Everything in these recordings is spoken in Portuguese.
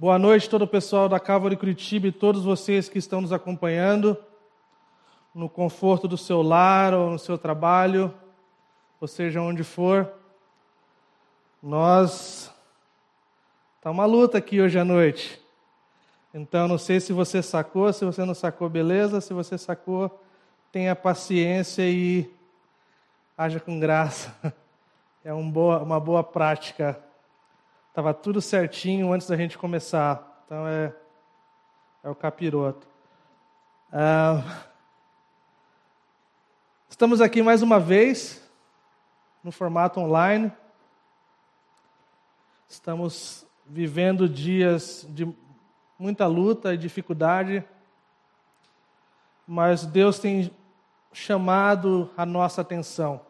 Boa noite, todo o pessoal da Calvary Curitiba e todos vocês que estão nos acompanhando no conforto do seu lar ou no seu trabalho, ou seja, onde for. Nós. Está uma luta aqui hoje à noite. Então, não sei se você sacou, se você não sacou, beleza. Se você sacou, tenha paciência e haja com graça. É um boa, uma boa prática. Estava tudo certinho antes da gente começar. Então, é, é o capiroto. Ah, estamos aqui mais uma vez, no formato online. Estamos vivendo dias de muita luta e dificuldade, mas Deus tem chamado a nossa atenção.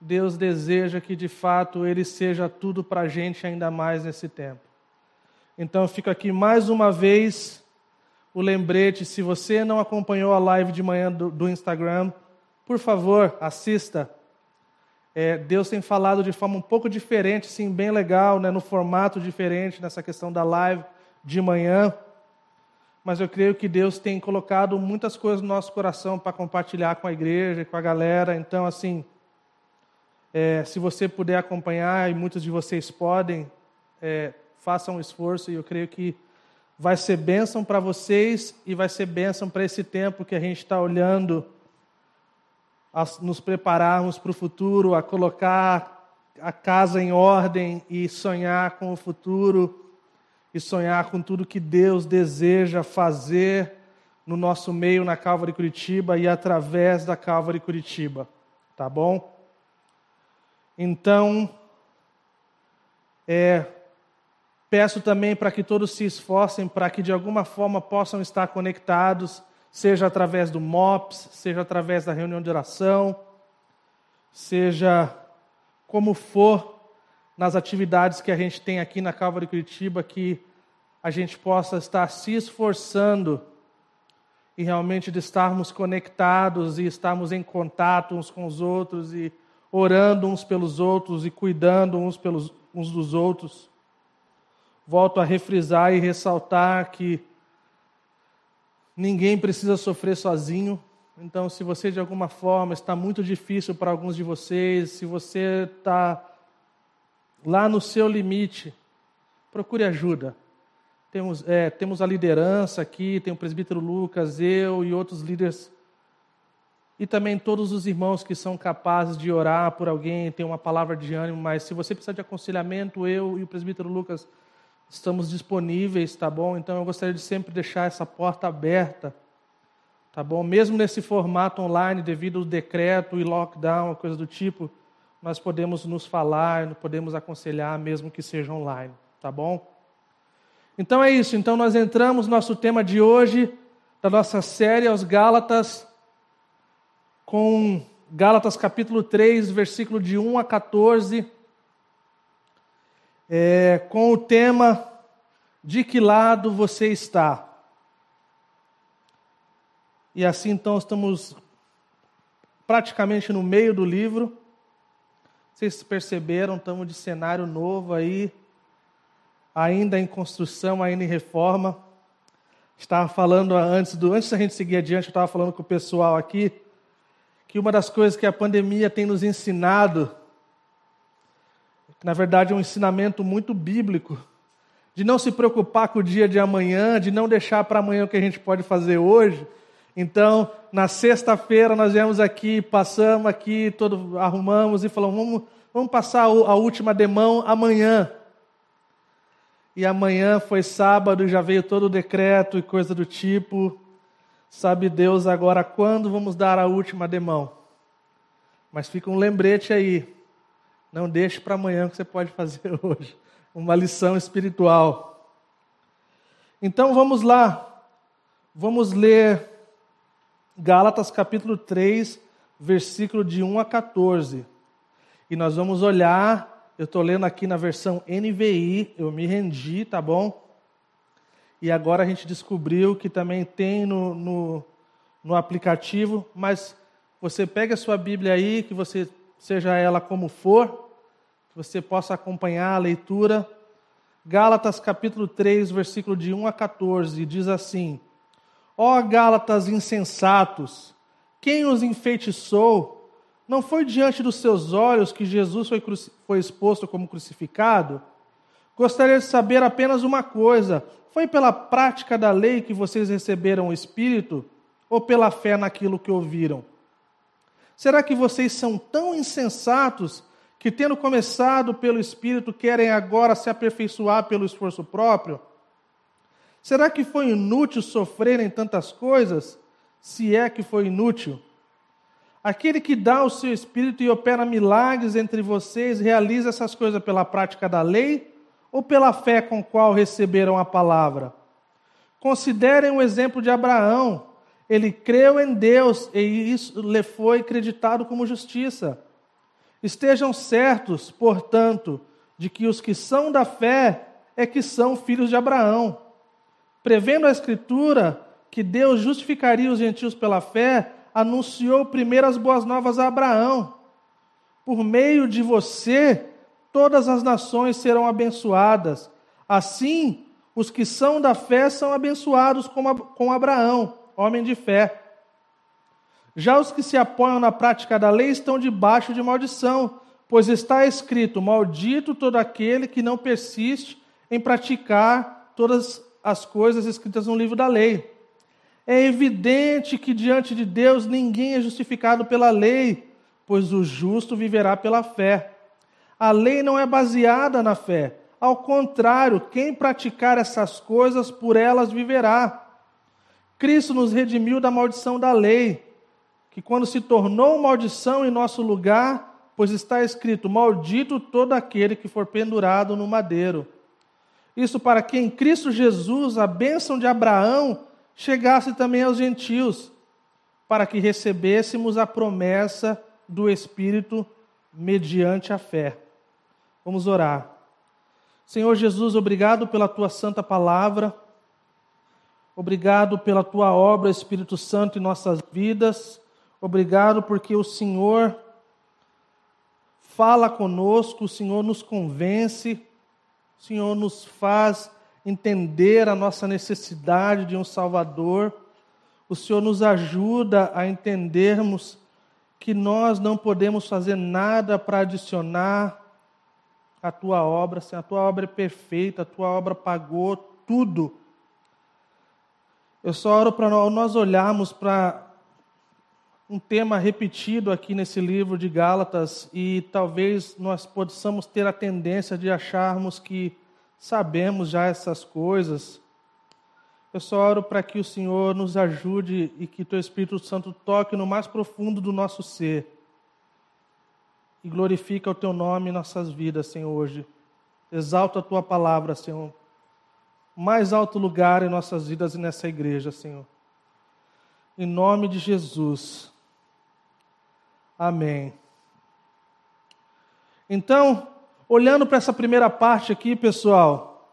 Deus deseja que de fato Ele seja tudo para a gente ainda mais nesse tempo. Então fica aqui mais uma vez o lembrete: se você não acompanhou a live de manhã do, do Instagram, por favor, assista. É, Deus tem falado de forma um pouco diferente, sim, bem legal, né, no formato diferente, nessa questão da live de manhã, mas eu creio que Deus tem colocado muitas coisas no nosso coração para compartilhar com a igreja, com a galera. Então, assim, é, se você puder acompanhar, e muitos de vocês podem, é, façam um esforço, e eu creio que vai ser bênção para vocês e vai ser bênção para esse tempo que a gente está olhando, a nos prepararmos para o futuro, a colocar a casa em ordem e sonhar com o futuro e sonhar com tudo que Deus deseja fazer no nosso meio na Calvary Curitiba e através da Calvary Curitiba, tá bom? Então, é, peço também para que todos se esforcem para que de alguma forma possam estar conectados, seja através do MOPS, seja através da reunião de oração, seja como for nas atividades que a gente tem aqui na Calvary Curitiba, que a gente possa estar se esforçando e realmente de estarmos conectados e estarmos em contato uns com os outros e orando uns pelos outros e cuidando uns, pelos, uns dos outros. Volto a refrisar e ressaltar que ninguém precisa sofrer sozinho. Então, se você de alguma forma está muito difícil para alguns de vocês, se você está lá no seu limite, procure ajuda. Temos, é, temos a liderança aqui, tem o presbítero Lucas, eu e outros líderes. E também todos os irmãos que são capazes de orar por alguém, ter uma palavra de ânimo, mas se você precisar de aconselhamento, eu e o presbítero Lucas estamos disponíveis, tá bom? Então eu gostaria de sempre deixar essa porta aberta, tá bom? Mesmo nesse formato online, devido ao decreto e lockdown, coisa do tipo, nós podemos nos falar, podemos aconselhar, mesmo que seja online, tá bom? Então é isso. Então nós entramos no nosso tema de hoje, da nossa série aos Gálatas, com Gálatas capítulo 3, versículo de 1 a 14, é, com o tema De que lado você está? E assim então estamos praticamente no meio do livro. Vocês perceberam, estamos de cenário novo aí, ainda em construção, ainda em reforma. Estava falando antes do antes da gente seguir adiante, eu estava falando com o pessoal aqui que uma das coisas que a pandemia tem nos ensinado, que na verdade é um ensinamento muito bíblico, de não se preocupar com o dia de amanhã, de não deixar para amanhã o que a gente pode fazer hoje. Então, na sexta-feira nós viemos aqui, passamos aqui, todo, arrumamos e falamos, vamos, vamos passar a última demão amanhã e amanhã foi sábado e já veio todo o decreto e coisa do tipo. Sabe Deus agora quando vamos dar a última demão. Mas fica um lembrete aí. Não deixe para amanhã o que você pode fazer hoje. Uma lição espiritual. Então vamos lá. Vamos ler Gálatas capítulo 3, versículo de 1 a 14. E nós vamos olhar eu estou lendo aqui na versão NVI, eu me rendi, tá bom? E agora a gente descobriu que também tem no, no, no aplicativo, mas você pega a sua Bíblia aí, que você seja ela como for, que você possa acompanhar a leitura Gálatas capítulo 3, versículo de 1 a 14, diz assim: Ó Gálatas insensatos, quem os enfeitiçou? Não foi diante dos seus olhos que Jesus foi, foi exposto como crucificado? Gostaria de saber apenas uma coisa: foi pela prática da lei que vocês receberam o Espírito ou pela fé naquilo que ouviram? Será que vocês são tão insensatos que, tendo começado pelo Espírito, querem agora se aperfeiçoar pelo esforço próprio? Será que foi inútil sofrerem tantas coisas? Se é que foi inútil. Aquele que dá o seu Espírito e opera milagres entre vocês, realiza essas coisas pela prática da lei ou pela fé com qual receberam a palavra? Considerem o exemplo de Abraão. Ele creu em Deus e isso lhe foi acreditado como justiça. Estejam certos, portanto, de que os que são da fé é que são filhos de Abraão. Prevendo a Escritura que Deus justificaria os gentios pela fé, anunciou primeiro as boas novas a Abraão. Por meio de você, todas as nações serão abençoadas. Assim, os que são da fé são abençoados com Abraão, homem de fé. Já os que se apoiam na prática da lei estão debaixo de maldição, pois está escrito: Maldito todo aquele que não persiste em praticar todas as coisas escritas no livro da lei. É evidente que diante de Deus ninguém é justificado pela lei, pois o justo viverá pela fé. A lei não é baseada na fé. Ao contrário, quem praticar essas coisas, por elas viverá. Cristo nos redimiu da maldição da lei, que quando se tornou maldição em nosso lugar, pois está escrito: Maldito todo aquele que for pendurado no madeiro. Isso para que em Cristo Jesus a bênção de Abraão chegasse também aos gentios, para que recebêssemos a promessa do Espírito mediante a fé. Vamos orar. Senhor Jesus, obrigado pela tua santa palavra. Obrigado pela tua obra, Espírito Santo, em nossas vidas. Obrigado porque o Senhor fala conosco, o Senhor nos convence o Senhor nos faz entender a nossa necessidade de um Salvador. O Senhor nos ajuda a entendermos que nós não podemos fazer nada para adicionar a tua obra, assim, a tua obra é perfeita, a tua obra pagou tudo. Eu só oro para nós olharmos para um tema repetido aqui nesse livro de Gálatas e talvez nós possamos ter a tendência de acharmos que sabemos já essas coisas. Eu só oro para que o Senhor nos ajude e que teu Espírito Santo toque no mais profundo do nosso ser e glorifica o teu nome em nossas vidas, Senhor, hoje. Exalta a tua palavra, Senhor. Mais alto lugar em nossas vidas e nessa igreja, Senhor. Em nome de Jesus. Amém. Então, olhando para essa primeira parte aqui, pessoal,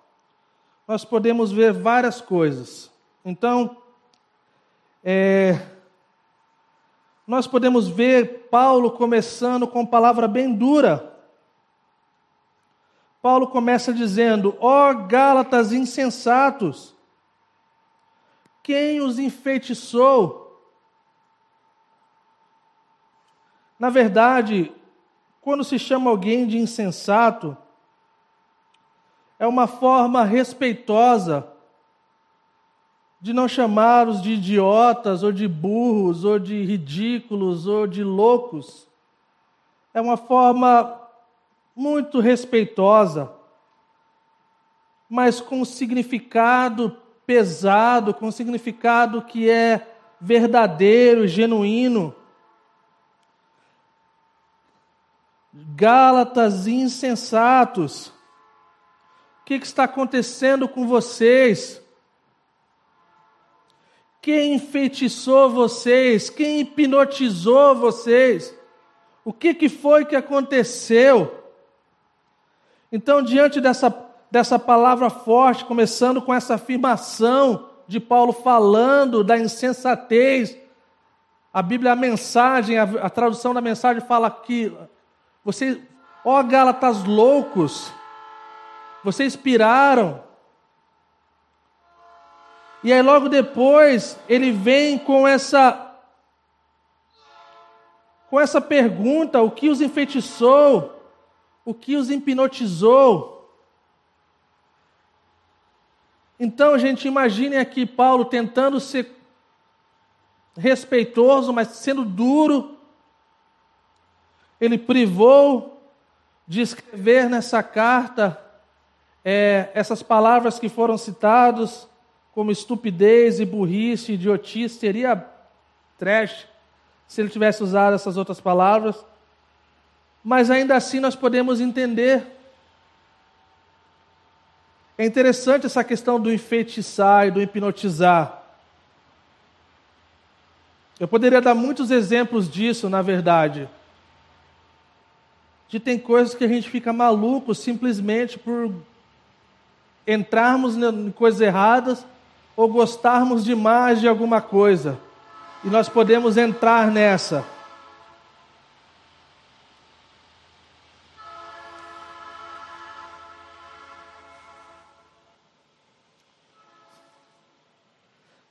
nós podemos ver várias coisas. Então, é, nós podemos ver Paulo começando com palavra bem dura. Paulo começa dizendo: Ó oh, Gálatas insensatos, quem os enfeitiçou? Na verdade, quando se chama alguém de insensato, é uma forma respeitosa de não chamá-los de idiotas, ou de burros, ou de ridículos, ou de loucos. É uma forma muito respeitosa, mas com significado pesado, com significado que é verdadeiro, genuíno. Gálatas insensatos, o que, que está acontecendo com vocês? Quem enfeitiçou vocês? Quem hipnotizou vocês? O que, que foi que aconteceu? Então, diante dessa, dessa palavra forte, começando com essa afirmação de Paulo falando da insensatez, a Bíblia, a mensagem, a, a tradução da mensagem fala que você, ó Gálatas loucos, vocês piraram. E aí logo depois ele vem com essa com essa pergunta, o que os enfeitiçou? O que os hipnotizou? Então, gente, imagine aqui Paulo tentando ser respeitoso, mas sendo duro. Ele privou de escrever nessa carta é, essas palavras que foram citadas como estupidez e burrice, idiotice, seria trash se ele tivesse usado essas outras palavras. Mas ainda assim nós podemos entender. É interessante essa questão do enfeitiçar e do hipnotizar. Eu poderia dar muitos exemplos disso, na verdade. De tem coisas que a gente fica maluco simplesmente por entrarmos em coisas erradas ou gostarmos demais de alguma coisa. E nós podemos entrar nessa.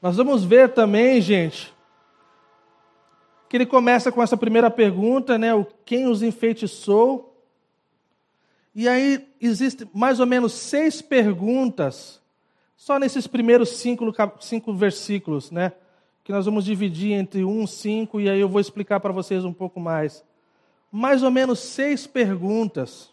Nós vamos ver também, gente, que ele começa com essa primeira pergunta, né? O quem os enfeitiçou? E aí existem mais ou menos seis perguntas só nesses primeiros cinco, cinco versículos, né? Que nós vamos dividir entre um, cinco, e aí eu vou explicar para vocês um pouco mais. Mais ou menos seis perguntas.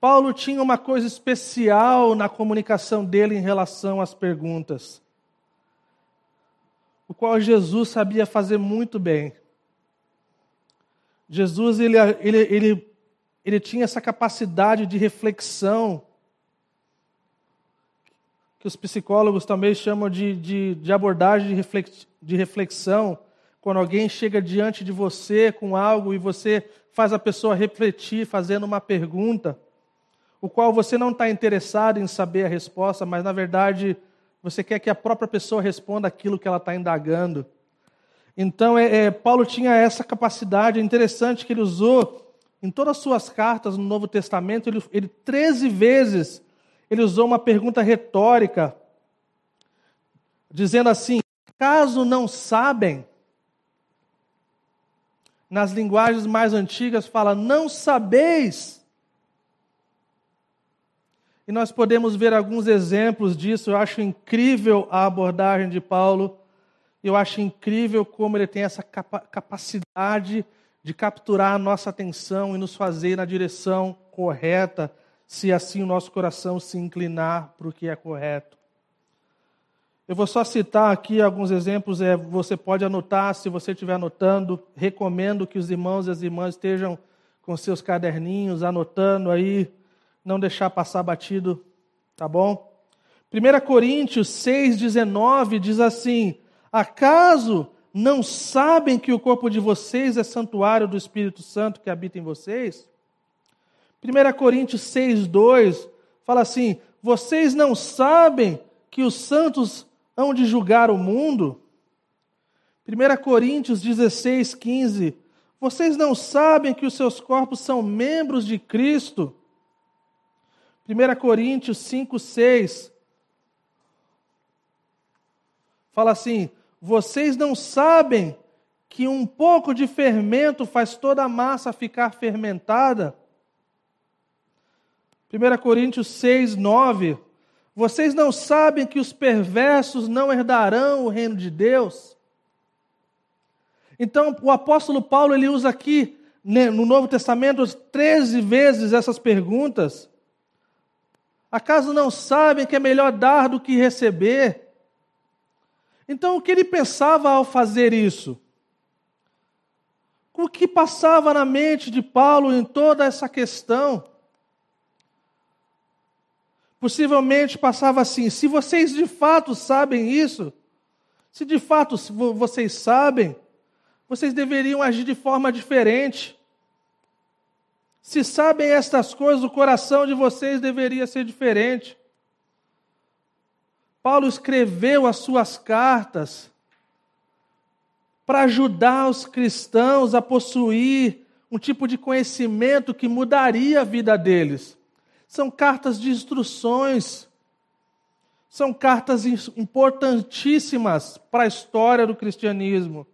Paulo tinha uma coisa especial na comunicação dele em relação às perguntas, o qual Jesus sabia fazer muito bem. Jesus ele, ele, ele, ele tinha essa capacidade de reflexão que os psicólogos também chamam de, de, de abordagem de reflexão, quando alguém chega diante de você com algo e você faz a pessoa refletir fazendo uma pergunta, o qual você não está interessado em saber a resposta, mas na verdade você quer que a própria pessoa responda aquilo que ela está indagando. Então, é, é, Paulo tinha essa capacidade, é interessante que ele usou em todas as suas cartas no Novo Testamento, ele, ele 13 vezes ele usou uma pergunta retórica, dizendo assim: caso não sabem, nas linguagens mais antigas fala, não sabeis. E nós podemos ver alguns exemplos disso. Eu acho incrível a abordagem de Paulo. Eu acho incrível como ele tem essa capacidade de capturar a nossa atenção e nos fazer na direção correta se assim o nosso coração se inclinar para o que é correto. Eu vou só citar aqui alguns exemplos, é, você pode anotar, se você estiver anotando, recomendo que os irmãos e as irmãs estejam com seus caderninhos, anotando aí, não deixar passar batido, tá bom? 1 Coríntios 6,19 diz assim: Acaso não sabem que o corpo de vocês é santuário do Espírito Santo que habita em vocês? 1 Coríntios 6, 2 fala assim: Vocês não sabem que os santos hão de julgar o mundo? 1 Coríntios 16, 15 Vocês não sabem que os seus corpos são membros de Cristo? 1 Coríntios 5, 6 fala assim: Vocês não sabem que um pouco de fermento faz toda a massa ficar fermentada? 1 Coríntios 6, 9. Vocês não sabem que os perversos não herdarão o reino de Deus? Então, o apóstolo Paulo ele usa aqui né, no Novo Testamento 13 vezes essas perguntas. Acaso não sabem que é melhor dar do que receber? Então, o que ele pensava ao fazer isso? O que passava na mente de Paulo em toda essa questão? Possivelmente passava assim: se vocês de fato sabem isso, se de fato vocês sabem, vocês deveriam agir de forma diferente. Se sabem estas coisas, o coração de vocês deveria ser diferente. Paulo escreveu as suas cartas para ajudar os cristãos a possuir um tipo de conhecimento que mudaria a vida deles. São cartas de instruções. São cartas importantíssimas para a história do cristianismo.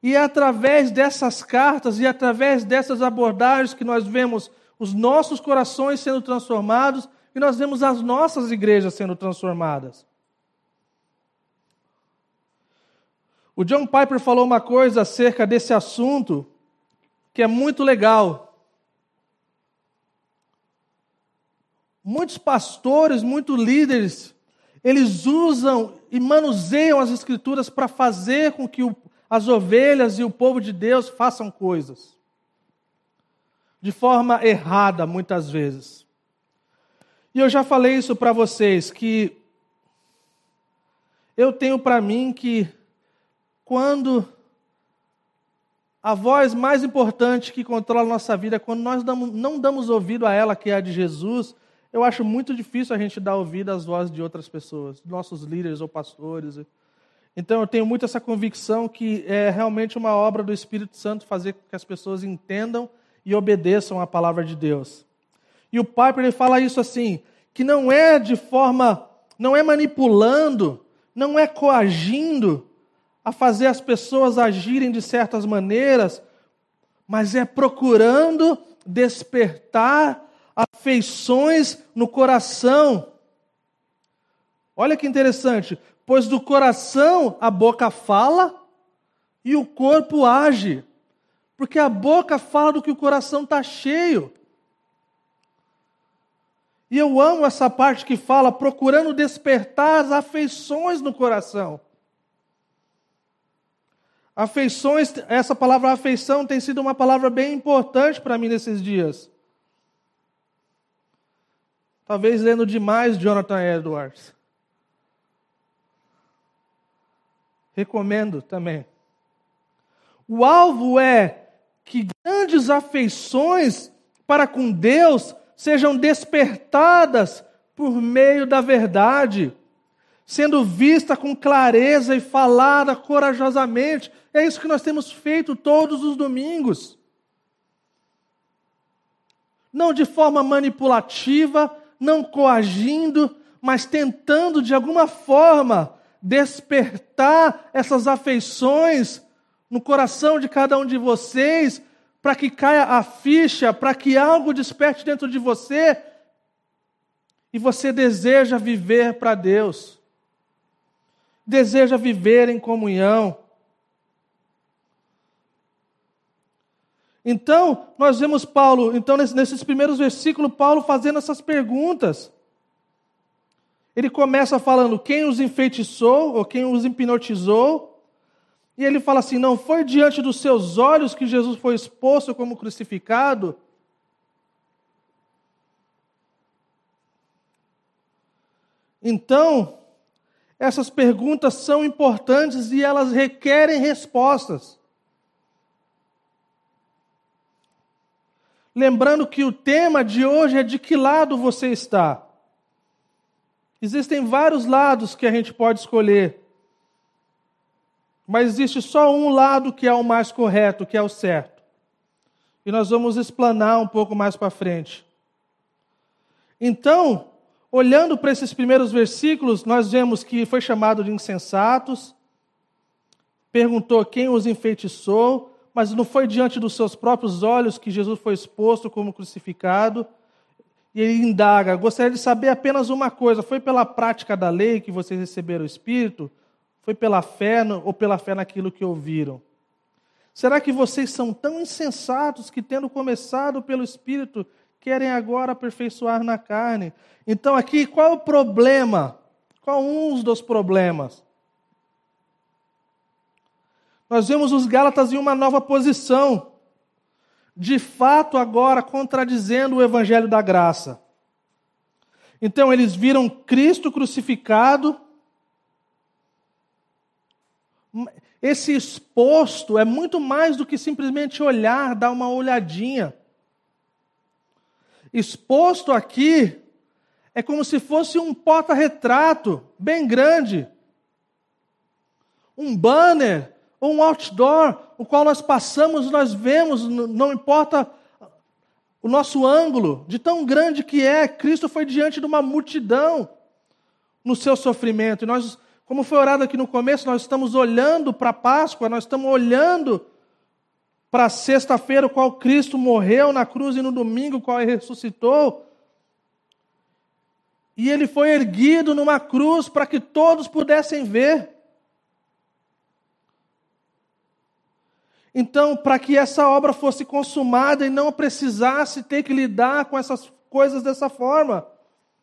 E é através dessas cartas e através dessas abordagens que nós vemos os nossos corações sendo transformados e nós vemos as nossas igrejas sendo transformadas. O John Piper falou uma coisa acerca desse assunto que é muito legal. Muitos pastores, muitos líderes, eles usam e manuseiam as escrituras para fazer com que o, as ovelhas e o povo de Deus façam coisas. De forma errada, muitas vezes. E eu já falei isso para vocês, que eu tenho para mim que quando a voz mais importante que controla a nossa vida, quando nós não damos ouvido a ela, que é a de Jesus, eu acho muito difícil a gente dar ouvido às vozes de outras pessoas, nossos líderes ou pastores. Então eu tenho muito essa convicção que é realmente uma obra do Espírito Santo fazer com que as pessoas entendam e obedeçam a palavra de Deus. E o Piper ele fala isso assim, que não é de forma, não é manipulando, não é coagindo, a fazer as pessoas agirem de certas maneiras, mas é procurando despertar afeições no coração. Olha que interessante, pois do coração a boca fala e o corpo age. Porque a boca fala do que o coração está cheio. E eu amo essa parte que fala procurando despertar as afeições no coração. Afeições, essa palavra afeição tem sido uma palavra bem importante para mim nesses dias. Talvez lendo demais Jonathan Edwards. Recomendo também. O alvo é que grandes afeições para com Deus sejam despertadas por meio da verdade sendo vista com clareza e falada corajosamente. É isso que nós temos feito todos os domingos. Não de forma manipulativa, não coagindo, mas tentando de alguma forma despertar essas afeições no coração de cada um de vocês, para que caia a ficha, para que algo desperte dentro de você e você deseja viver para Deus deseja viver em comunhão. Então, nós vemos Paulo, então nesses primeiros versículos, Paulo fazendo essas perguntas. Ele começa falando quem os enfeitiçou ou quem os hipnotizou. E ele fala assim: não foi diante dos seus olhos que Jesus foi exposto como crucificado. Então, essas perguntas são importantes e elas requerem respostas. Lembrando que o tema de hoje é de que lado você está. Existem vários lados que a gente pode escolher. Mas existe só um lado que é o mais correto, que é o certo. E nós vamos explanar um pouco mais para frente. Então, Olhando para esses primeiros versículos, nós vemos que foi chamado de insensatos, perguntou quem os enfeitiçou, mas não foi diante dos seus próprios olhos que Jesus foi exposto como crucificado. E ele indaga: gostaria de saber apenas uma coisa: foi pela prática da lei que vocês receberam o Espírito? Foi pela fé ou pela fé naquilo que ouviram? Será que vocês são tão insensatos que, tendo começado pelo Espírito, querem agora aperfeiçoar na carne. Então, aqui, qual é o problema? Qual um dos problemas? Nós vemos os Gálatas em uma nova posição, de fato, agora contradizendo o evangelho da graça. Então, eles viram Cristo crucificado. Esse exposto é muito mais do que simplesmente olhar, dar uma olhadinha. Exposto aqui é como se fosse um porta-retrato bem grande, um banner ou um outdoor, o qual nós passamos, nós vemos, não importa o nosso ângulo, de tão grande que é, Cristo foi diante de uma multidão no seu sofrimento. E nós, como foi orado aqui no começo, nós estamos olhando para a Páscoa, nós estamos olhando para sexta-feira, o qual Cristo morreu na cruz, e no domingo, o qual ele ressuscitou. E ele foi erguido numa cruz para que todos pudessem ver. Então, para que essa obra fosse consumada e não precisasse ter que lidar com essas coisas dessa forma,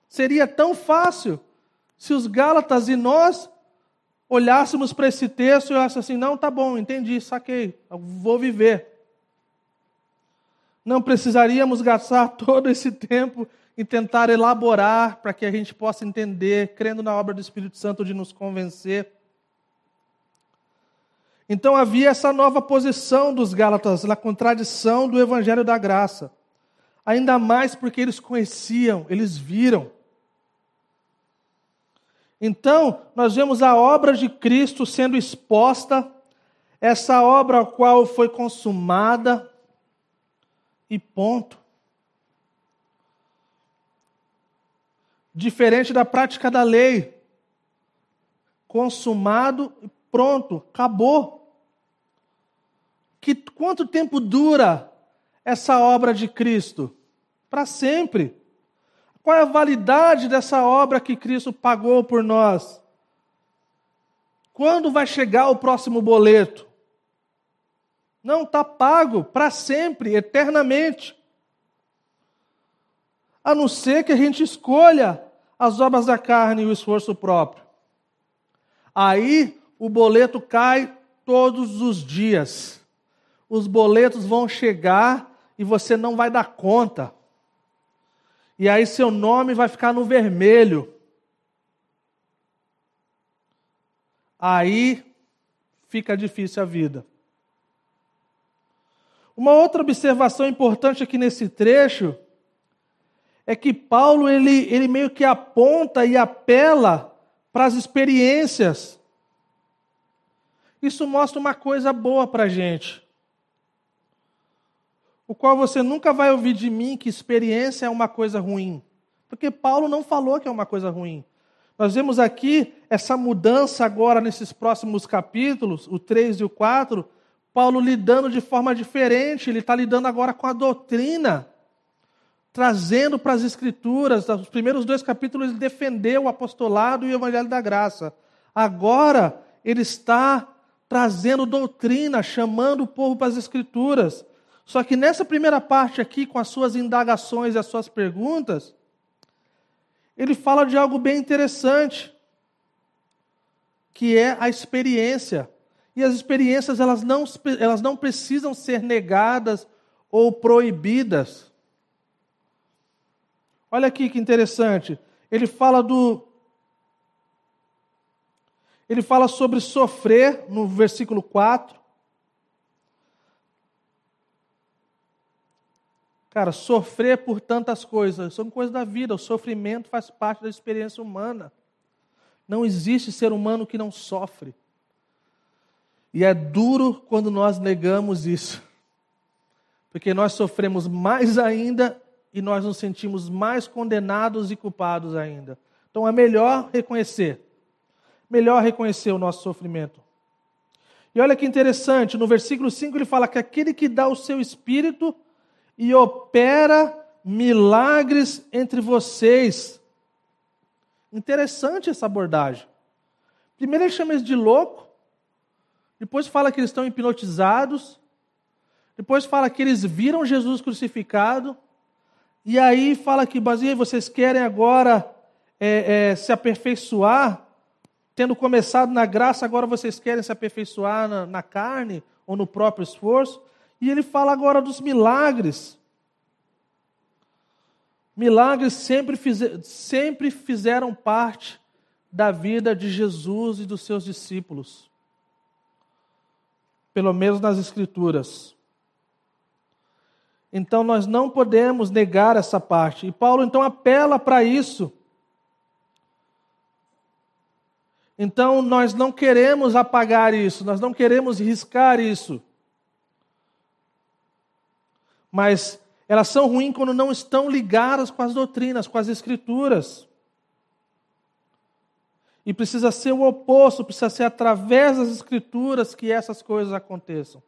seria tão fácil se os Gálatas e nós olhássemos para esse texto e olhássemos assim: não, tá bom, entendi, saquei, vou viver. Não precisaríamos gastar todo esse tempo em tentar elaborar para que a gente possa entender, crendo na obra do Espírito Santo de nos convencer. Então havia essa nova posição dos Gálatas na contradição do evangelho da graça. Ainda mais porque eles conheciam, eles viram. Então, nós vemos a obra de Cristo sendo exposta, essa obra a qual foi consumada e ponto. Diferente da prática da lei. Consumado e pronto, acabou. Que quanto tempo dura essa obra de Cristo? Para sempre. Qual é a validade dessa obra que Cristo pagou por nós? Quando vai chegar o próximo boleto? Não, está pago para sempre, eternamente. A não ser que a gente escolha as obras da carne e o esforço próprio. Aí o boleto cai todos os dias. Os boletos vão chegar e você não vai dar conta. E aí seu nome vai ficar no vermelho. Aí fica difícil a vida. Uma outra observação importante aqui nesse trecho é que Paulo ele, ele meio que aponta e apela para as experiências isso mostra uma coisa boa para a gente. O qual você nunca vai ouvir de mim que experiência é uma coisa ruim. Porque Paulo não falou que é uma coisa ruim. Nós vemos aqui essa mudança agora nesses próximos capítulos, o 3 e o 4, Paulo lidando de forma diferente, ele está lidando agora com a doutrina, trazendo para as Escrituras, os primeiros dois capítulos ele defendeu o apostolado e o evangelho da graça. Agora ele está trazendo doutrina, chamando o povo para as Escrituras. Só que nessa primeira parte aqui, com as suas indagações e as suas perguntas, ele fala de algo bem interessante, que é a experiência. E as experiências, elas não, elas não precisam ser negadas ou proibidas. Olha aqui que interessante. Ele fala do, ele fala sobre sofrer no versículo 4. Cara, sofrer por tantas coisas, são coisas da vida, o sofrimento faz parte da experiência humana. Não existe ser humano que não sofre. E é duro quando nós negamos isso. Porque nós sofremos mais ainda e nós nos sentimos mais condenados e culpados ainda. Então é melhor reconhecer melhor reconhecer o nosso sofrimento. E olha que interessante, no versículo 5 ele fala que aquele que dá o seu espírito e opera milagres entre vocês. Interessante essa abordagem. Primeiro ele chama eles de louco, depois fala que eles estão hipnotizados, depois fala que eles viram Jesus crucificado, e aí fala que, baseia, vocês querem agora é, é, se aperfeiçoar tendo começado na graça, agora vocês querem se aperfeiçoar na, na carne ou no próprio esforço. E ele fala agora dos milagres. Milagres sempre, sempre fizeram parte da vida de Jesus e dos seus discípulos. Pelo menos nas Escrituras. Então nós não podemos negar essa parte. E Paulo então apela para isso Então nós não queremos apagar isso, nós não queremos riscar isso. Mas Elas são ruins quando não estão ligadas com as doutrinas, com as escrituras. E precisa ser o oposto, precisa ser através das escrituras que essas coisas aconteçam.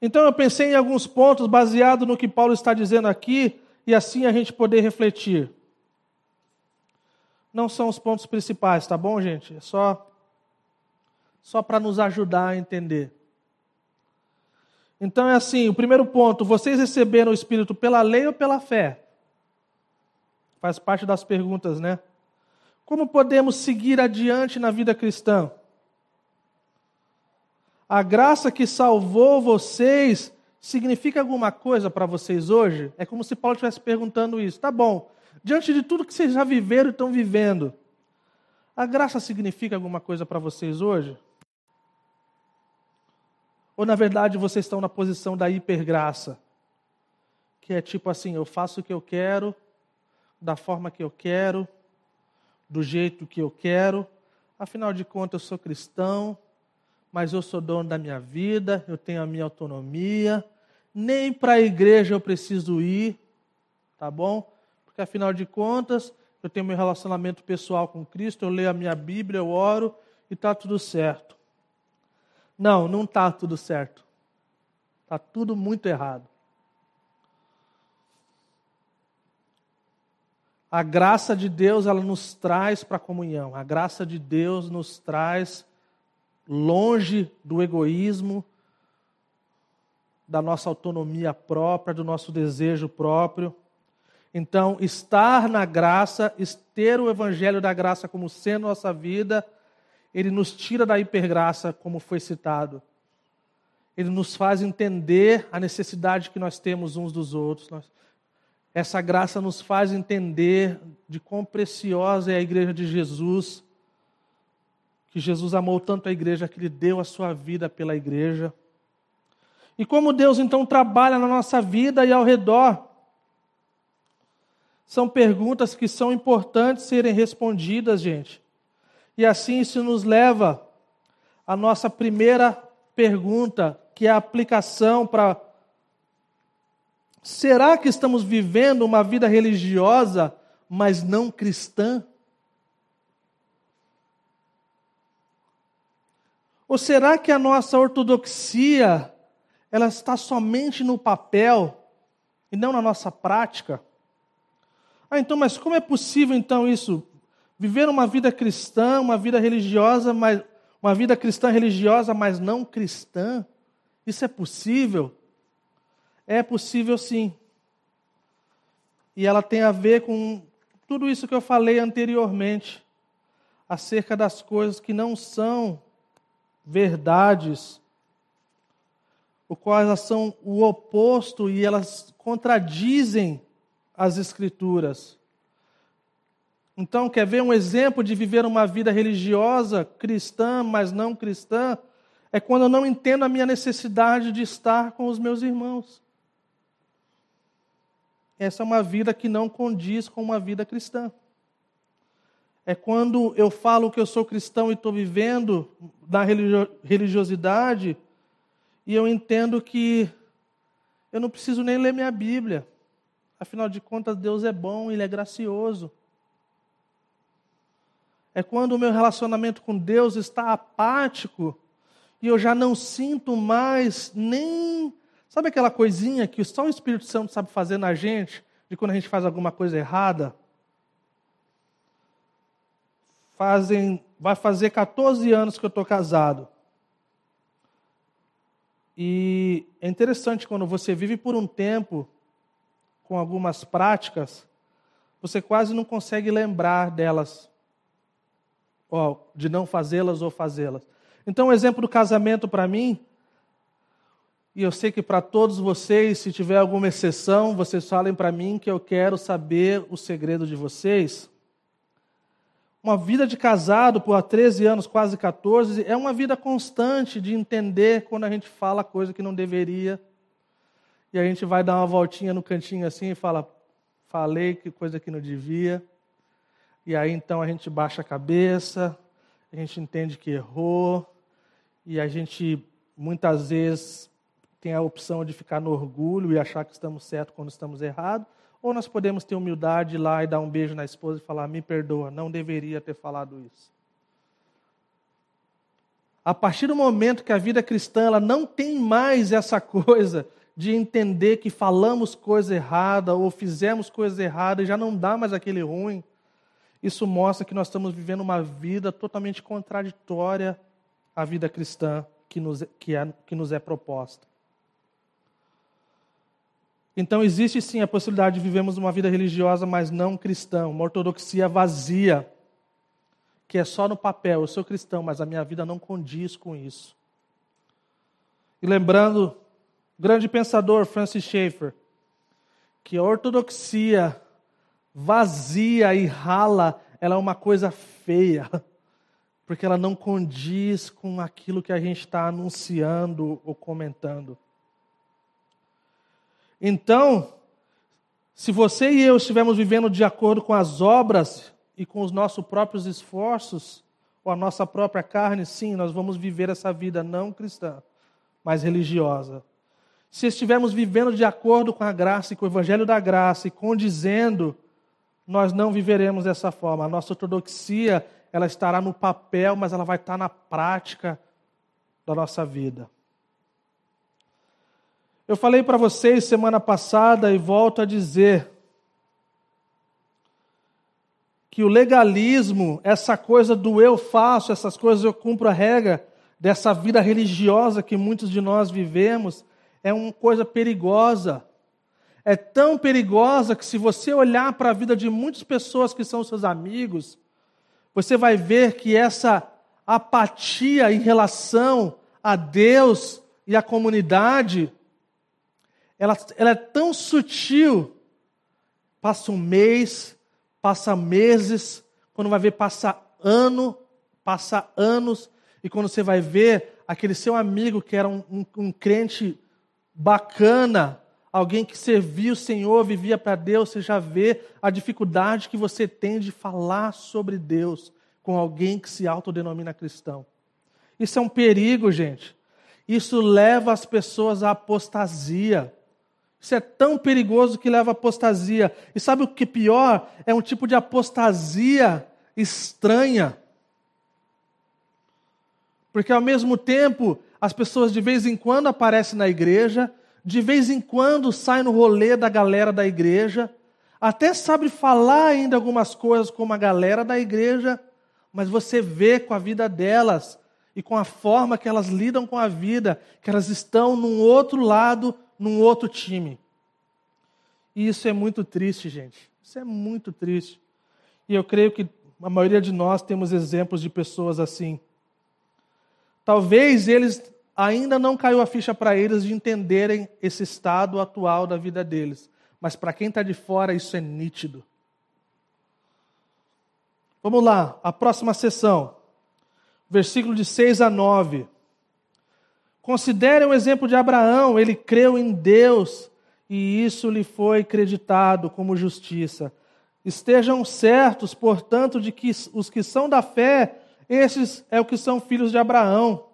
Então eu pensei em alguns pontos baseado no que Paulo está dizendo aqui e assim a gente poder refletir. Não são os pontos principais, tá bom, gente? É só só para nos ajudar a entender. Então é assim, o primeiro ponto, vocês receberam o espírito pela lei ou pela fé? Faz parte das perguntas, né? Como podemos seguir adiante na vida cristã? A graça que salvou vocês significa alguma coisa para vocês hoje? É como se Paulo estivesse perguntando isso. Tá bom, diante de tudo que vocês já viveram e estão vivendo, a graça significa alguma coisa para vocês hoje? Ou na verdade vocês estão na posição da hipergraça? Que é tipo assim, eu faço o que eu quero, da forma que eu quero, do jeito que eu quero. Afinal de contas, eu sou cristão, mas eu sou dono da minha vida, eu tenho a minha autonomia. Nem para a igreja eu preciso ir, tá bom? Porque afinal de contas, eu tenho meu relacionamento pessoal com Cristo, eu leio a minha Bíblia, eu oro e está tudo certo. Não, não está tudo certo. Está tudo muito errado. A graça de Deus, ela nos traz para a comunhão. A graça de Deus nos traz longe do egoísmo, da nossa autonomia própria, do nosso desejo próprio. Então, estar na graça, ter o evangelho da graça como sendo nossa vida, ele nos tira da hipergraça, como foi citado. Ele nos faz entender a necessidade que nós temos uns dos outros. Essa graça nos faz entender de quão preciosa é a igreja de Jesus, que Jesus amou tanto a igreja que ele deu a sua vida pela igreja. E como Deus então trabalha na nossa vida e ao redor. São perguntas que são importantes serem respondidas, gente. E assim isso nos leva à nossa primeira pergunta, que é a aplicação para Será que estamos vivendo uma vida religiosa, mas não cristã? Ou será que a nossa ortodoxia ela está somente no papel e não na nossa prática? Ah, então, mas como é possível então isso? Viver uma vida cristã, uma vida religiosa, mas uma vida cristã religiosa, mas não cristã? Isso é possível? É possível sim. E ela tem a ver com tudo isso que eu falei anteriormente, acerca das coisas que não são verdades, o qual elas são o oposto e elas contradizem as Escrituras. Então, quer ver um exemplo de viver uma vida religiosa, cristã, mas não cristã? É quando eu não entendo a minha necessidade de estar com os meus irmãos. Essa é uma vida que não condiz com uma vida cristã. É quando eu falo que eu sou cristão e estou vivendo na religiosidade e eu entendo que eu não preciso nem ler minha Bíblia. Afinal de contas, Deus é bom, Ele é gracioso. É quando o meu relacionamento com Deus está apático e eu já não sinto mais nem Sabe aquela coisinha que só o Espírito Santo sabe fazer na gente, de quando a gente faz alguma coisa errada? Fazem, vai fazer 14 anos que eu estou casado. E é interessante quando você vive por um tempo com algumas práticas, você quase não consegue lembrar delas, de não fazê-las ou fazê-las. Então, o exemplo do casamento para mim e eu sei que para todos vocês, se tiver alguma exceção, vocês falem para mim que eu quero saber o segredo de vocês. Uma vida de casado por 13 anos, quase 14, é uma vida constante de entender quando a gente fala coisa que não deveria. E a gente vai dar uma voltinha no cantinho assim e fala, falei que coisa que não devia. E aí então a gente baixa a cabeça, a gente entende que errou, e a gente muitas vezes tem a opção de ficar no orgulho e achar que estamos certos quando estamos errados, ou nós podemos ter humildade lá e dar um beijo na esposa e falar: me perdoa, não deveria ter falado isso. A partir do momento que a vida cristã ela não tem mais essa coisa de entender que falamos coisa errada ou fizemos coisa errada e já não dá mais aquele ruim, isso mostra que nós estamos vivendo uma vida totalmente contraditória à vida cristã que nos, que é, que nos é proposta. Então existe sim a possibilidade de vivermos uma vida religiosa, mas não cristã, uma ortodoxia vazia, que é só no papel. Eu sou cristão, mas a minha vida não condiz com isso. E lembrando, grande pensador Francis Schaeffer, que a ortodoxia vazia e rala, ela é uma coisa feia, porque ela não condiz com aquilo que a gente está anunciando ou comentando. Então, se você e eu estivermos vivendo de acordo com as obras e com os nossos próprios esforços, ou a nossa própria carne, sim, nós vamos viver essa vida não cristã, mas religiosa. Se estivermos vivendo de acordo com a graça e com o evangelho da graça e condizendo, nós não viveremos dessa forma. A nossa ortodoxia, ela estará no papel, mas ela vai estar na prática da nossa vida. Eu falei para vocês semana passada e volto a dizer que o legalismo, essa coisa do eu faço, essas coisas eu cumpro a regra, dessa vida religiosa que muitos de nós vivemos, é uma coisa perigosa. É tão perigosa que se você olhar para a vida de muitas pessoas que são seus amigos, você vai ver que essa apatia em relação a Deus e a comunidade ela, ela é tão sutil. Passa um mês, passa meses, quando vai ver, passa ano, passa anos, e quando você vai ver, aquele seu amigo que era um, um, um crente bacana, alguém que servia o Senhor, vivia para Deus, você já vê a dificuldade que você tem de falar sobre Deus com alguém que se autodenomina cristão. Isso é um perigo, gente. Isso leva as pessoas à apostasia. Isso é tão perigoso que leva à apostasia. E sabe o que é pior? É um tipo de apostasia estranha. Porque ao mesmo tempo, as pessoas de vez em quando aparecem na igreja, de vez em quando saem no rolê da galera da igreja, até sabe falar ainda algumas coisas como a galera da igreja, mas você vê com a vida delas e com a forma que elas lidam com a vida, que elas estão num outro lado num outro time. E isso é muito triste, gente. Isso é muito triste. E eu creio que a maioria de nós temos exemplos de pessoas assim. Talvez eles ainda não caiu a ficha para eles de entenderem esse estado atual da vida deles. Mas para quem está de fora, isso é nítido. Vamos lá, a próxima sessão. Versículo de 6 a 9. Considere o exemplo de Abraão, ele creu em Deus e isso lhe foi creditado como justiça. Estejam certos, portanto, de que os que são da fé, esses é o que são filhos de Abraão.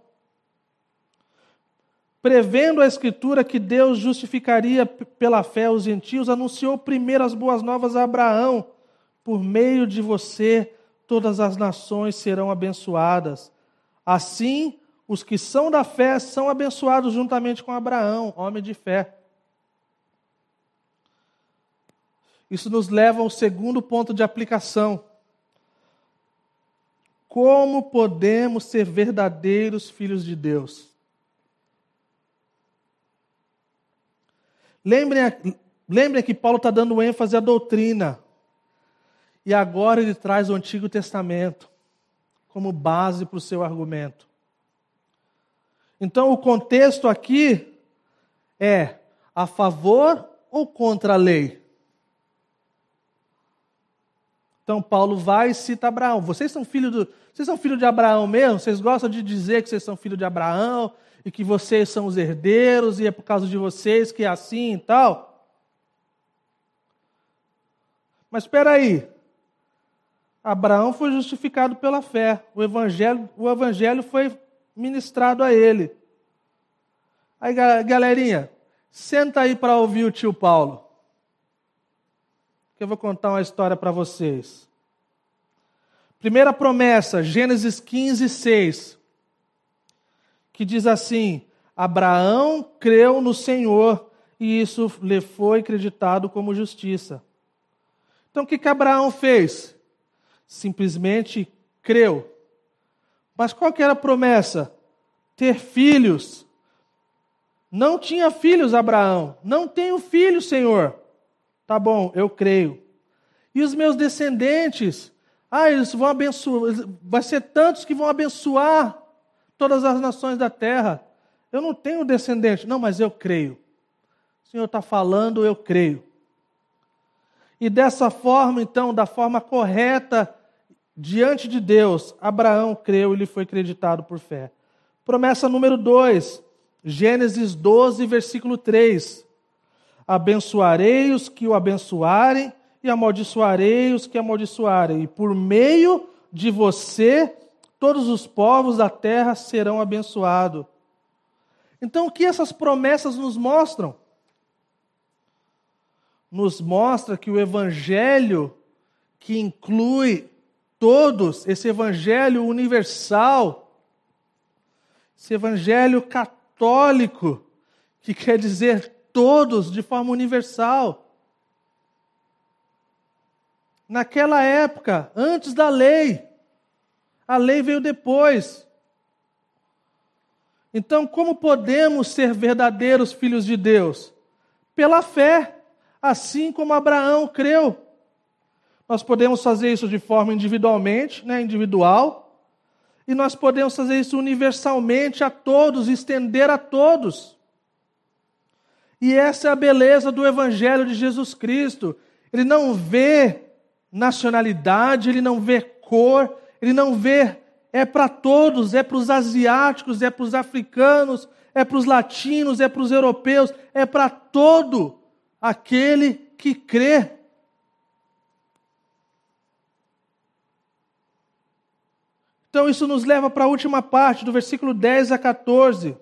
Prevendo a Escritura que Deus justificaria pela fé os gentios, anunciou primeiro as boas novas a Abraão: por meio de você, todas as nações serão abençoadas. Assim, os que são da fé são abençoados juntamente com Abraão, homem de fé. Isso nos leva ao segundo ponto de aplicação. Como podemos ser verdadeiros filhos de Deus? Lembrem, lembrem que Paulo está dando ênfase à doutrina. E agora ele traz o Antigo Testamento como base para o seu argumento. Então, o contexto aqui é a favor ou contra a lei? Então, Paulo vai e cita Abraão. Vocês são filhos do, vocês são filho de Abraão mesmo? Vocês gostam de dizer que vocês são filhos de Abraão e que vocês são os herdeiros e é por causa de vocês que é assim e tal? Mas espera aí. Abraão foi justificado pela fé. O evangelho, o evangelho foi ministrado a ele. Aí, galerinha, senta aí para ouvir o tio Paulo. Que eu vou contar uma história para vocês. Primeira promessa, Gênesis 15, 6. Que diz assim: Abraão creu no Senhor e isso lhe foi acreditado como justiça. Então o que, que Abraão fez? Simplesmente creu. Mas qual que era a promessa? Ter filhos. Não tinha filhos, Abraão. Não tenho filho, Senhor. Tá bom, eu creio. E os meus descendentes? Ah, eles vão abençoar. Vai ser tantos que vão abençoar todas as nações da terra. Eu não tenho descendente. Não, mas eu creio. O Senhor está falando, eu creio. E dessa forma, então, da forma correta, diante de Deus, Abraão creu e lhe foi acreditado por fé. Promessa número 2, Gênesis 12, versículo 3. Abençoarei os que o abençoarem, e amaldiçoarei os que amaldiçoarem, e por meio de você, todos os povos da terra serão abençoados. Então, o que essas promessas nos mostram? Nos mostra que o evangelho que inclui todos, esse evangelho universal, esse evangelho católico, que quer dizer todos de forma universal. Naquela época, antes da lei, a lei veio depois. Então, como podemos ser verdadeiros filhos de Deus? Pela fé, assim como Abraão creu. Nós podemos fazer isso de forma individualmente, né, individual, e nós podemos fazer isso universalmente a todos, estender a todos. E essa é a beleza do Evangelho de Jesus Cristo. Ele não vê nacionalidade, ele não vê cor, ele não vê é para todos, é para os asiáticos, é para os africanos, é para os latinos, é para os europeus, é para todo aquele que crê. Então isso nos leva para a última parte, do versículo 10 a 14.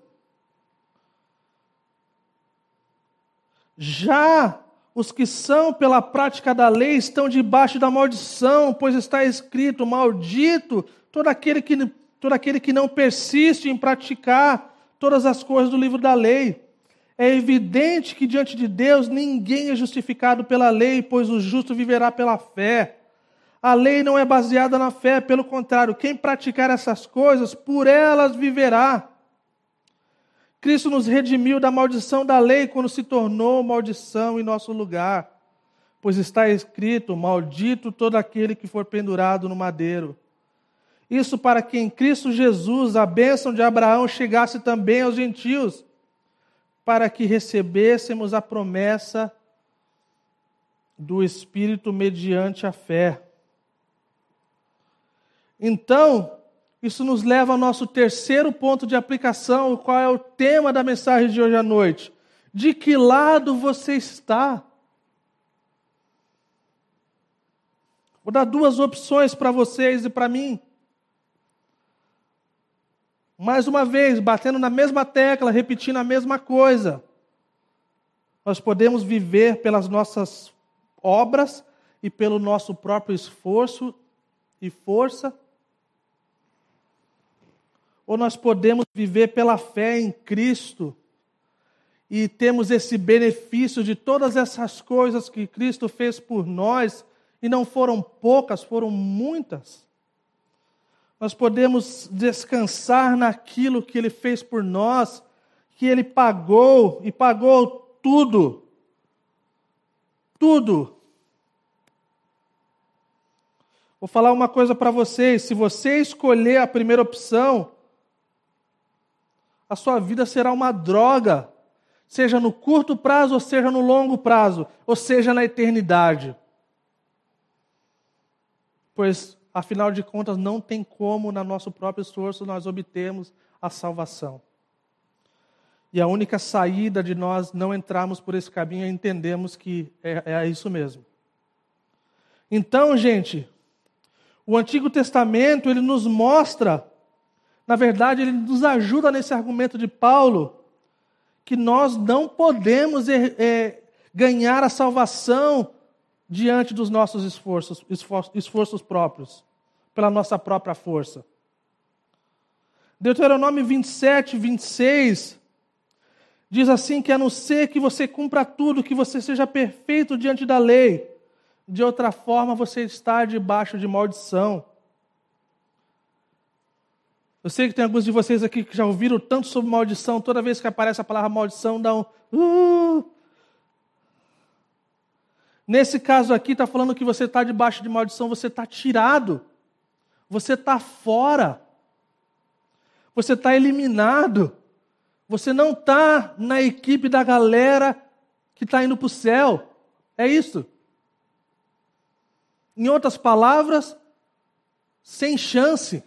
Já os que são pela prática da lei estão debaixo da maldição, pois está escrito: Maldito todo aquele que, todo aquele que não persiste em praticar todas as coisas do livro da lei. É evidente que diante de Deus ninguém é justificado pela lei, pois o justo viverá pela fé. A lei não é baseada na fé, pelo contrário, quem praticar essas coisas, por elas viverá. Cristo nos redimiu da maldição da lei quando se tornou maldição em nosso lugar. Pois está escrito: Maldito todo aquele que for pendurado no madeiro. Isso para que em Cristo Jesus a bênção de Abraão chegasse também aos gentios, para que recebêssemos a promessa do Espírito mediante a fé. Então, isso nos leva ao nosso terceiro ponto de aplicação, qual é o tema da mensagem de hoje à noite. De que lado você está? Vou dar duas opções para vocês e para mim. Mais uma vez, batendo na mesma tecla, repetindo a mesma coisa. Nós podemos viver pelas nossas obras e pelo nosso próprio esforço e força, ou nós podemos viver pela fé em Cristo e temos esse benefício de todas essas coisas que Cristo fez por nós, e não foram poucas, foram muitas nós podemos descansar naquilo que Ele fez por nós, que Ele pagou e pagou tudo. Tudo. Vou falar uma coisa para vocês: se você escolher a primeira opção, a sua vida será uma droga, seja no curto prazo, ou seja no longo prazo, ou seja na eternidade. Pois Afinal de contas, não tem como, na nosso próprio esforço, nós obtermos a salvação. E a única saída de nós não entrarmos por esse caminho é entendermos que é, é isso mesmo. Então, gente, o Antigo Testamento ele nos mostra, na verdade, ele nos ajuda nesse argumento de Paulo, que nós não podemos é, é, ganhar a salvação diante dos nossos esforços, esforços, esforços próprios, pela nossa própria força. Deuteronômio 27, 26 diz assim: que a não ser que você cumpra tudo, que você seja perfeito diante da lei, de outra forma você está debaixo de maldição. Eu sei que tem alguns de vocês aqui que já ouviram tanto sobre maldição, toda vez que aparece a palavra maldição, dá um. Uh, Nesse caso aqui, está falando que você está debaixo de maldição, você está tirado, você está fora, você está eliminado, você não está na equipe da galera que está indo para o céu. É isso. Em outras palavras, sem chance.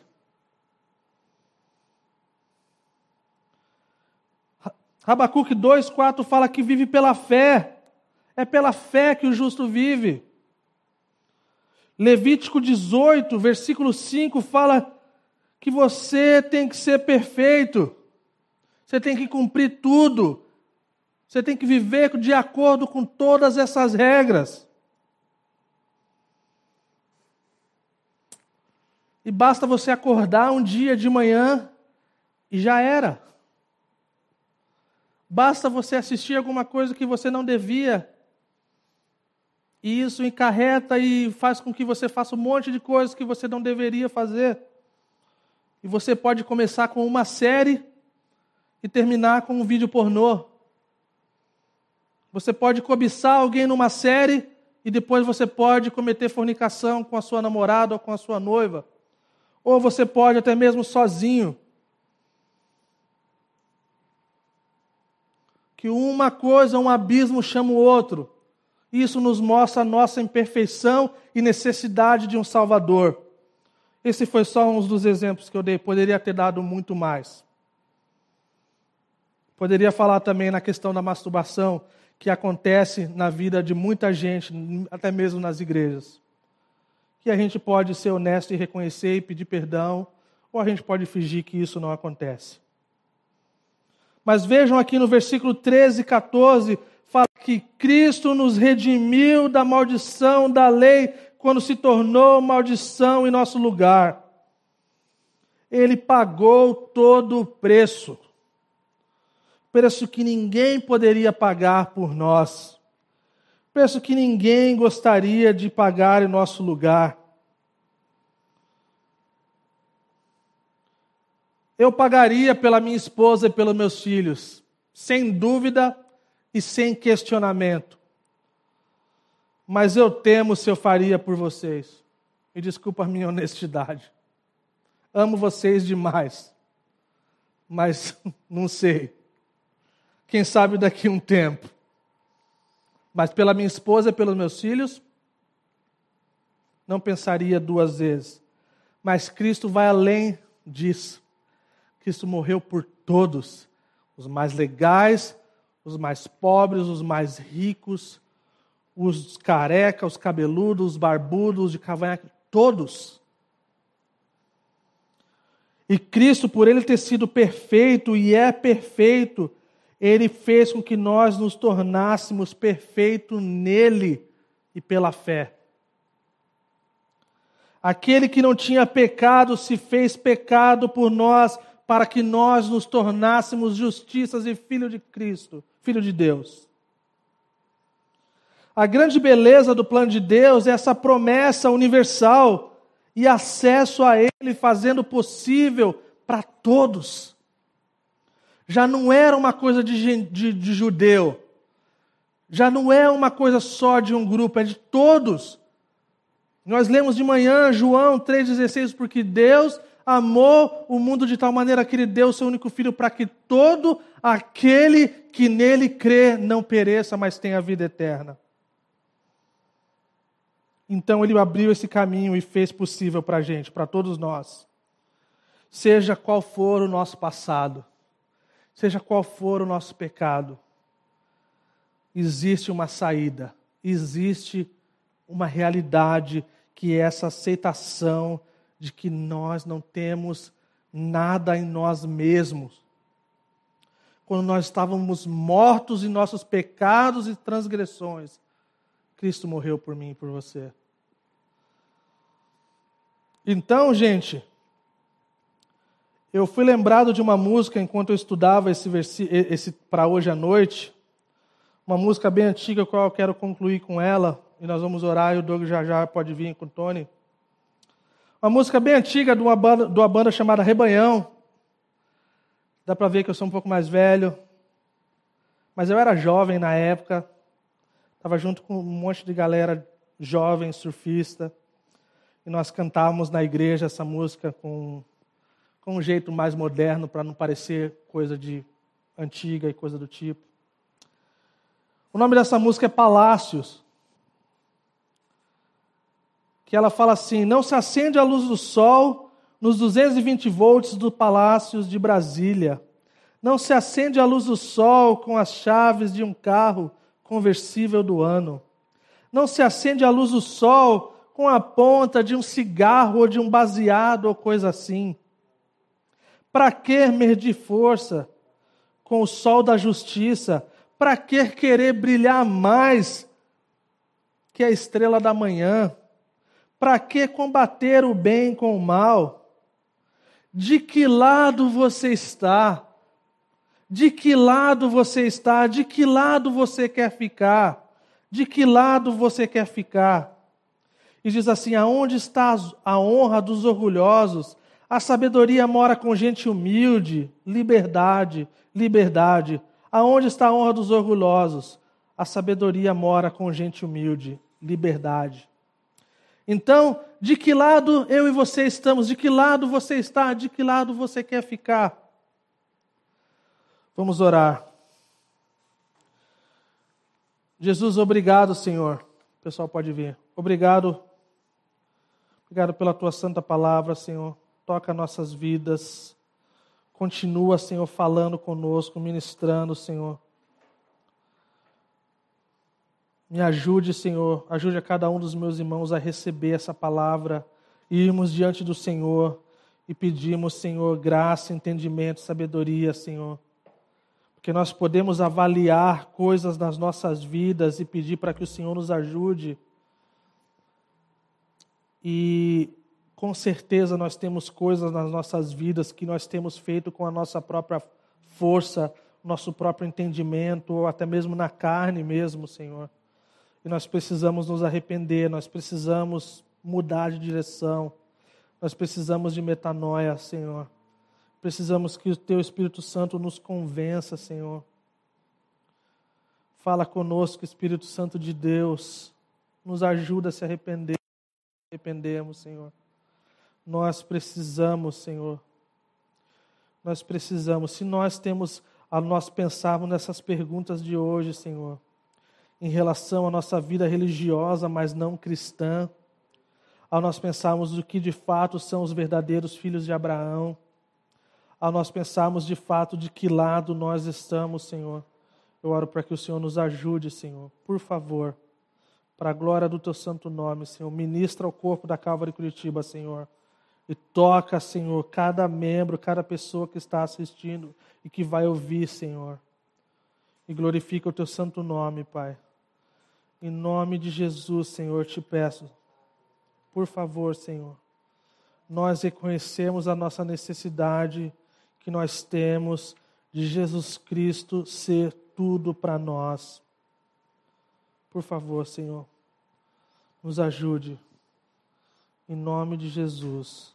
Rabacuque 2,4 fala que vive pela fé. É pela fé que o justo vive. Levítico 18, versículo 5 fala que você tem que ser perfeito. Você tem que cumprir tudo. Você tem que viver de acordo com todas essas regras. E basta você acordar um dia de manhã e já era. Basta você assistir alguma coisa que você não devia e isso encarreta e faz com que você faça um monte de coisas que você não deveria fazer. E você pode começar com uma série e terminar com um vídeo pornô. Você pode cobiçar alguém numa série e depois você pode cometer fornicação com a sua namorada ou com a sua noiva. Ou você pode até mesmo sozinho. Que uma coisa, um abismo chama o outro. Isso nos mostra a nossa imperfeição e necessidade de um Salvador. Esse foi só um dos exemplos que eu dei, poderia ter dado muito mais. Poderia falar também na questão da masturbação, que acontece na vida de muita gente, até mesmo nas igrejas. Que a gente pode ser honesto e reconhecer e pedir perdão, ou a gente pode fingir que isso não acontece. Mas vejam aqui no versículo 13 e 14 fala que Cristo nos redimiu da maldição da lei quando se tornou maldição em nosso lugar. Ele pagou todo o preço. Preço que ninguém poderia pagar por nós. Preço que ninguém gostaria de pagar em nosso lugar. Eu pagaria pela minha esposa e pelos meus filhos, sem dúvida e sem questionamento. Mas eu temo se eu faria por vocês. E desculpa a minha honestidade. Amo vocês demais. Mas não sei. Quem sabe daqui a um tempo. Mas pela minha esposa e pelos meus filhos, não pensaria duas vezes. Mas Cristo vai além disso. Cristo morreu por todos, os mais legais os mais pobres, os mais ricos, os careca, os cabeludos, os barbudos, de cavanhaque, todos. E Cristo, por ele ter sido perfeito e é perfeito, ele fez com que nós nos tornássemos perfeitos nele e pela fé. Aquele que não tinha pecado se fez pecado por nós, para que nós nos tornássemos justiças e filho de Cristo. Filho de Deus. A grande beleza do plano de Deus é essa promessa universal e acesso a Ele, fazendo possível para todos. Já não era uma coisa de, de, de judeu, já não é uma coisa só de um grupo, é de todos. Nós lemos de manhã João 3,16, porque Deus amou o mundo de tal maneira que ele deu o seu único filho para que todo aquele que nele crê não pereça, mas tenha vida eterna. Então ele abriu esse caminho e fez possível para a gente, para todos nós. Seja qual for o nosso passado, seja qual for o nosso pecado, existe uma saída, existe uma realidade que é essa aceitação de que nós não temos nada em nós mesmos. quando nós estávamos mortos em nossos pecados e transgressões, Cristo morreu por mim e por você. Então, gente, eu fui lembrado de uma música enquanto eu estudava esse, esse para hoje à noite, uma música bem antiga, a qual eu quero concluir com ela, e nós vamos orar, e o Doug já já pode vir com o Tony. Uma música bem antiga de uma banda, de uma banda chamada Rebanhão. Dá para ver que eu sou um pouco mais velho. Mas eu era jovem na época. Estava junto com um monte de galera jovem, surfista. E nós cantávamos na igreja essa música com, com um jeito mais moderno, para não parecer coisa de antiga e coisa do tipo. O nome dessa música é Palácios. Que ela fala assim: Não se acende a luz do sol nos 220 volts do Palácios de Brasília. Não se acende a luz do sol com as chaves de um carro conversível do ano. Não se acende a luz do sol com a ponta de um cigarro ou de um baseado ou coisa assim. Para que medir força com o sol da justiça? Para que querer brilhar mais que a estrela da manhã? Para que combater o bem com o mal? De que lado você está? De que lado você está? De que lado você quer ficar? De que lado você quer ficar? E diz assim: Aonde está a honra dos orgulhosos? A sabedoria mora com gente humilde. Liberdade, liberdade. Aonde está a honra dos orgulhosos? A sabedoria mora com gente humilde. Liberdade. Então, de que lado eu e você estamos? De que lado você está? De que lado você quer ficar? Vamos orar. Jesus, obrigado, Senhor. O pessoal pode vir. Obrigado Obrigado pela tua santa palavra, Senhor. Toca nossas vidas. Continua, Senhor, falando conosco, ministrando, Senhor. Me ajude, Senhor. Ajude a cada um dos meus irmãos a receber essa palavra. Irmos diante do Senhor e pedimos, Senhor, graça, entendimento, sabedoria, Senhor. Porque nós podemos avaliar coisas nas nossas vidas e pedir para que o Senhor nos ajude e com certeza nós temos coisas nas nossas vidas que nós temos feito com a nossa própria força, nosso próprio entendimento, ou até mesmo na carne mesmo, Senhor. E nós precisamos nos arrepender, nós precisamos mudar de direção, nós precisamos de metanoia, Senhor. Precisamos que o Teu Espírito Santo nos convença, Senhor. Fala conosco, Espírito Santo de Deus, nos ajuda a se arrepender arrependemos, Senhor. Nós precisamos, Senhor. Nós precisamos. Se nós temos, a nós pensarmos nessas perguntas de hoje, Senhor, em relação à nossa vida religiosa, mas não cristã, ao nós pensarmos do que de fato são os verdadeiros filhos de Abraão, ao nós pensarmos de fato de que lado nós estamos, Senhor, eu oro para que o Senhor nos ajude, Senhor, por favor para a glória do teu santo nome, Senhor. Ministra o corpo da Calvary Curitiba, Senhor. E toca, Senhor, cada membro, cada pessoa que está assistindo e que vai ouvir, Senhor. E glorifica o teu santo nome, Pai. Em nome de Jesus, Senhor, te peço. Por favor, Senhor. Nós reconhecemos a nossa necessidade que nós temos de Jesus Cristo ser tudo para nós. Por favor, Senhor, nos ajude. Em nome de Jesus.